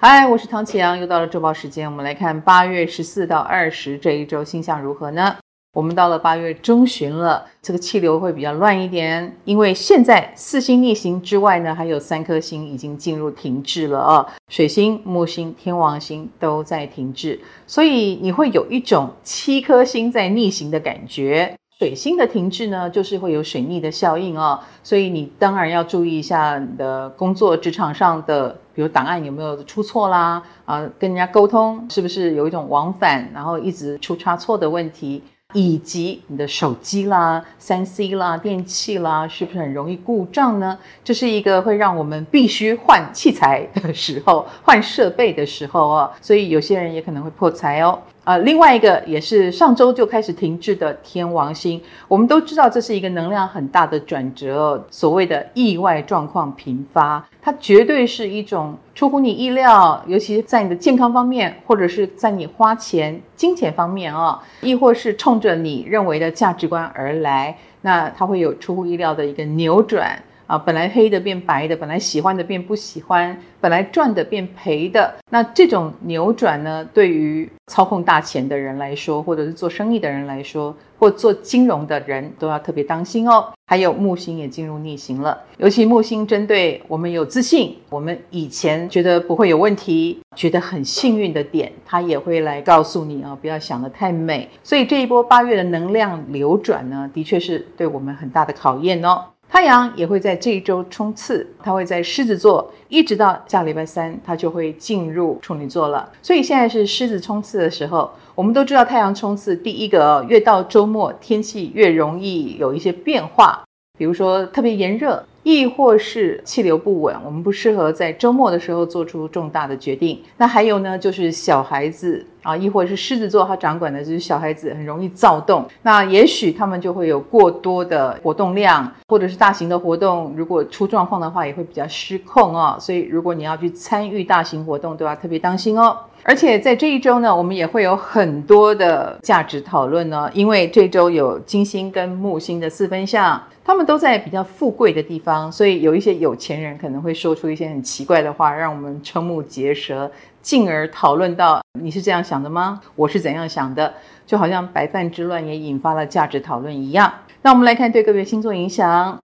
嗨，我是唐启阳，又到了周报时间，我们来看八月十四到二十这一周星象如何呢？我们到了八月中旬了，这个气流会比较乱一点，因为现在四星逆行之外呢，还有三颗星已经进入停滞了啊，水星、木星、天王星都在停滞，所以你会有一种七颗星在逆行的感觉。水星的停滞呢，就是会有水逆的效应哦，所以你当然要注意一下你的工作职场上的，比如档案有没有出错啦，啊，跟人家沟通是不是有一种往返，然后一直出差错的问题。以及你的手机啦、三 C 啦、电器啦，是不是很容易故障呢？这是一个会让我们必须换器材的时候、换设备的时候哦，所以有些人也可能会破财哦。啊，另外一个也是上周就开始停滞的天王星，我们都知道这是一个能量很大的转折哦，所谓的意外状况频发，它绝对是一种出乎你意料，尤其是在你的健康方面，或者是在你花钱、金钱方面啊，亦或是冲着你认为的价值观而来，那它会有出乎意料的一个扭转。啊，本来黑的变白的，本来喜欢的变不喜欢，本来赚的变赔的，那这种扭转呢，对于操控大钱的人来说，或者是做生意的人来说，或做金融的人都要特别当心哦。还有木星也进入逆行了，尤其木星针对我们有自信，我们以前觉得不会有问题，觉得很幸运的点，它也会来告诉你啊，不要想得太美。所以这一波八月的能量流转呢，的确是对我们很大的考验哦。太阳也会在这一周冲刺，它会在狮子座，一直到下礼拜三，它就会进入处女座了。所以现在是狮子冲刺的时候。我们都知道，太阳冲刺第一个，越到周末，天气越容易有一些变化，比如说特别炎热。亦或是气流不稳，我们不适合在周末的时候做出重大的决定。那还有呢，就是小孩子啊，亦或是狮子座，他掌管的就是小孩子，很容易躁动。那也许他们就会有过多的活动量，或者是大型的活动，如果出状况的话，也会比较失控哦。所以，如果你要去参与大型活动，都要特别当心哦。而且在这一周呢，我们也会有很多的价值讨论呢，因为这周有金星跟木星的四分相。他们都在比较富贵的地方，所以有一些有钱人可能会说出一些很奇怪的话，让我们瞠目结舌，进而讨论到你是这样想的吗？我是怎样想的？就好像白饭之乱也引发了价值讨论一样。那我们来看对个别星座影响。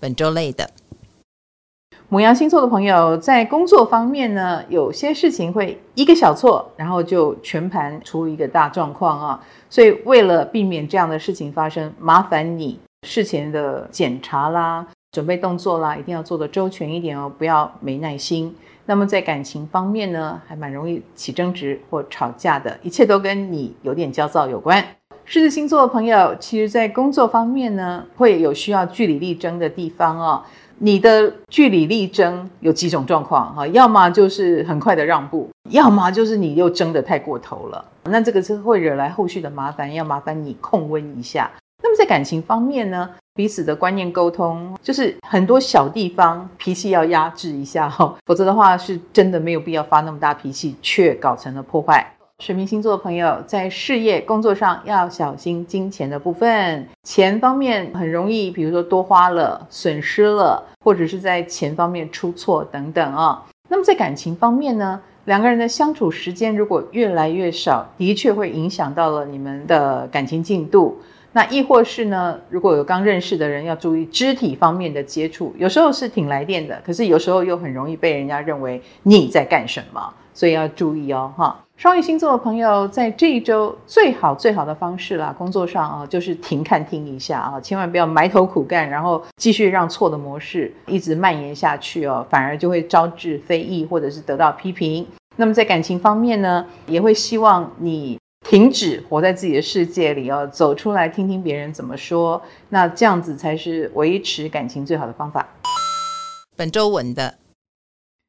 本周类的母羊星座的朋友，在工作方面呢，有些事情会一个小错，然后就全盘出一个大状况啊。所以为了避免这样的事情发生，麻烦你。事前的检查啦，准备动作啦，一定要做得周全一点哦，不要没耐心。那么在感情方面呢，还蛮容易起争执或吵架的，一切都跟你有点焦躁有关。狮子星座的朋友，其实在工作方面呢，会有需要据理力争的地方哦。你的据理力争有几种状况哈，要么就是很快的让步，要么就是你又争得太过头了，那这个是会惹来后续的麻烦，要麻烦你控温一下。那么在感情方面呢，彼此的观念沟通，就是很多小地方脾气要压制一下哈，否则的话是真的没有必要发那么大脾气，却搞成了破坏。水瓶星座的朋友在事业工作上要小心金钱的部分，钱方面很容易，比如说多花了、损失了，或者是在钱方面出错等等啊。那么在感情方面呢，两个人的相处时间如果越来越少，的确会影响到了你们的感情进度。那亦或是呢，如果有刚认识的人，要注意肢体方面的接触，有时候是挺来电的，可是有时候又很容易被人家认为你在干什么，所以要注意哦，哈。双鱼星座的朋友在这一周最好最好的方式啦，工作上啊，就是停看听一下啊，千万不要埋头苦干，然后继续让错的模式一直蔓延下去哦，反而就会招致非议或者是得到批评。那么在感情方面呢，也会希望你。停止活在自己的世界里哦，走出来听听别人怎么说，那这样子才是维持感情最好的方法。本周稳的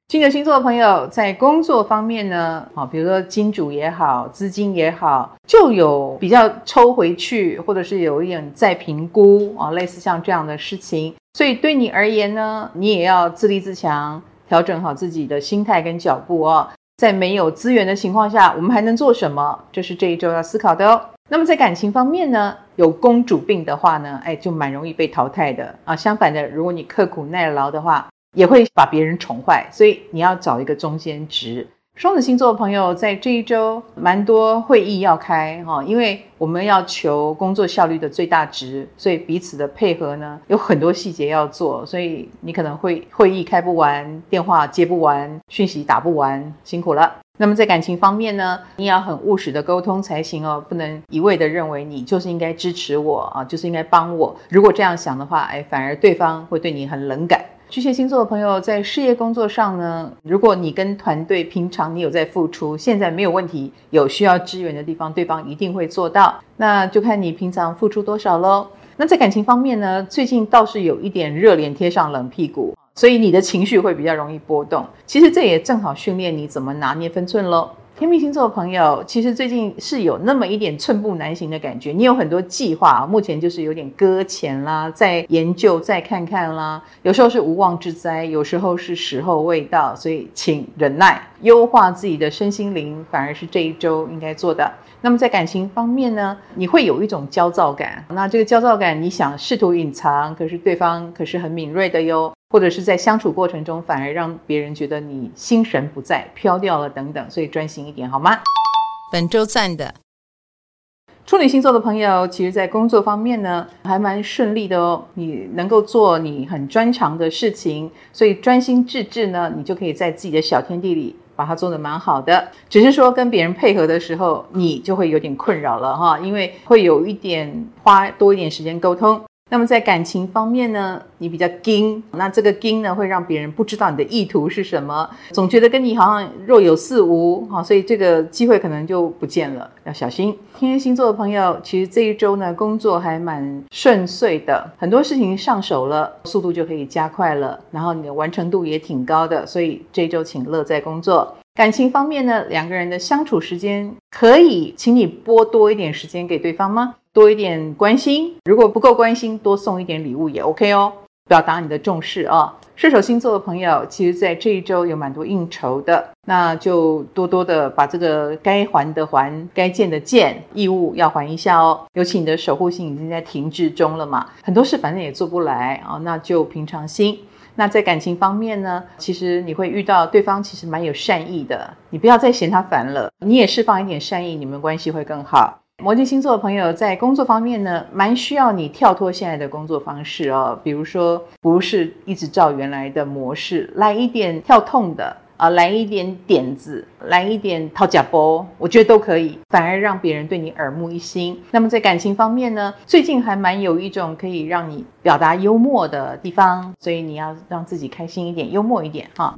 金牛星座的朋友在工作方面呢，啊，比如说金主也好，资金也好，就有比较抽回去，或者是有一点再评估啊，类似像这样的事情。所以对你而言呢，你也要自立自强，调整好自己的心态跟脚步哦。在没有资源的情况下，我们还能做什么？这是这一周要思考的哦。那么在感情方面呢，有公主病的话呢，哎，就蛮容易被淘汰的啊。相反的，如果你刻苦耐劳的话，也会把别人宠坏，所以你要找一个中间值。双子星座的朋友在这一周蛮多会议要开哈，因为我们要求工作效率的最大值，所以彼此的配合呢，有很多细节要做，所以你可能会会议开不完，电话接不完，讯息打不完，辛苦了。那么在感情方面呢，你要很务实的沟通才行哦，不能一味的认为你就是应该支持我啊，就是应该帮我。如果这样想的话，哎，反而对方会对你很冷感。巨蟹星座的朋友在事业工作上呢，如果你跟团队平常你有在付出，现在没有问题，有需要支援的地方，对方一定会做到。那就看你平常付出多少喽。那在感情方面呢，最近倒是有一点热脸贴上冷屁股，所以你的情绪会比较容易波动。其实这也正好训练你怎么拿捏分寸喽。天秤星座的朋友，其实最近是有那么一点寸步难行的感觉。你有很多计划，目前就是有点搁浅啦，再研究，再看看啦。有时候是无妄之灾，有时候是时候未到，所以请忍耐，优化自己的身心灵，反而是这一周应该做的。那么在感情方面呢，你会有一种焦躁感。那这个焦躁感，你想试图隐藏，可是对方可是很敏锐的哟。或者是在相处过程中，反而让别人觉得你心神不在、飘掉了等等，所以专心一点好吗？本周赞的处女星座的朋友，其实在工作方面呢，还蛮顺利的哦。你能够做你很专长的事情，所以专心致志呢，你就可以在自己的小天地里把它做得蛮好的。只是说跟别人配合的时候，你就会有点困扰了哈，因为会有一点花多一点时间沟通。那么在感情方面呢，你比较矜，那这个矜呢，会让别人不知道你的意图是什么，总觉得跟你好像若有似无，哈，所以这个机会可能就不见了，要小心。天蝎星座的朋友，其实这一周呢，工作还蛮顺遂的，很多事情上手了，速度就可以加快了，然后你的完成度也挺高的，所以这一周请乐在工作。感情方面呢，两个人的相处时间可以，请你拨多一点时间给对方吗？多一点关心，如果不够关心，多送一点礼物也 OK 哦，表达你的重视啊、射手星座的朋友，其实在这一周有蛮多应酬的，那就多多的把这个该还的还，该见的见，义务要还一下哦。尤其你的守护星已经在停滞中了嘛，很多事反正也做不来啊、哦，那就平常心。那在感情方面呢，其实你会遇到对方其实蛮有善意的，你不要再嫌他烦了，你也释放一点善意，你们关系会更好。摩羯星座的朋友在工作方面呢，蛮需要你跳脱现在的工作方式哦。比如说，不是一直照原来的模式，来一点跳痛的啊、来一点点子，来一点掏假包，我觉得都可以，反而让别人对你耳目一新。那么在感情方面呢，最近还蛮有一种可以让你表达幽默的地方，所以你要让自己开心一点，幽默一点哈。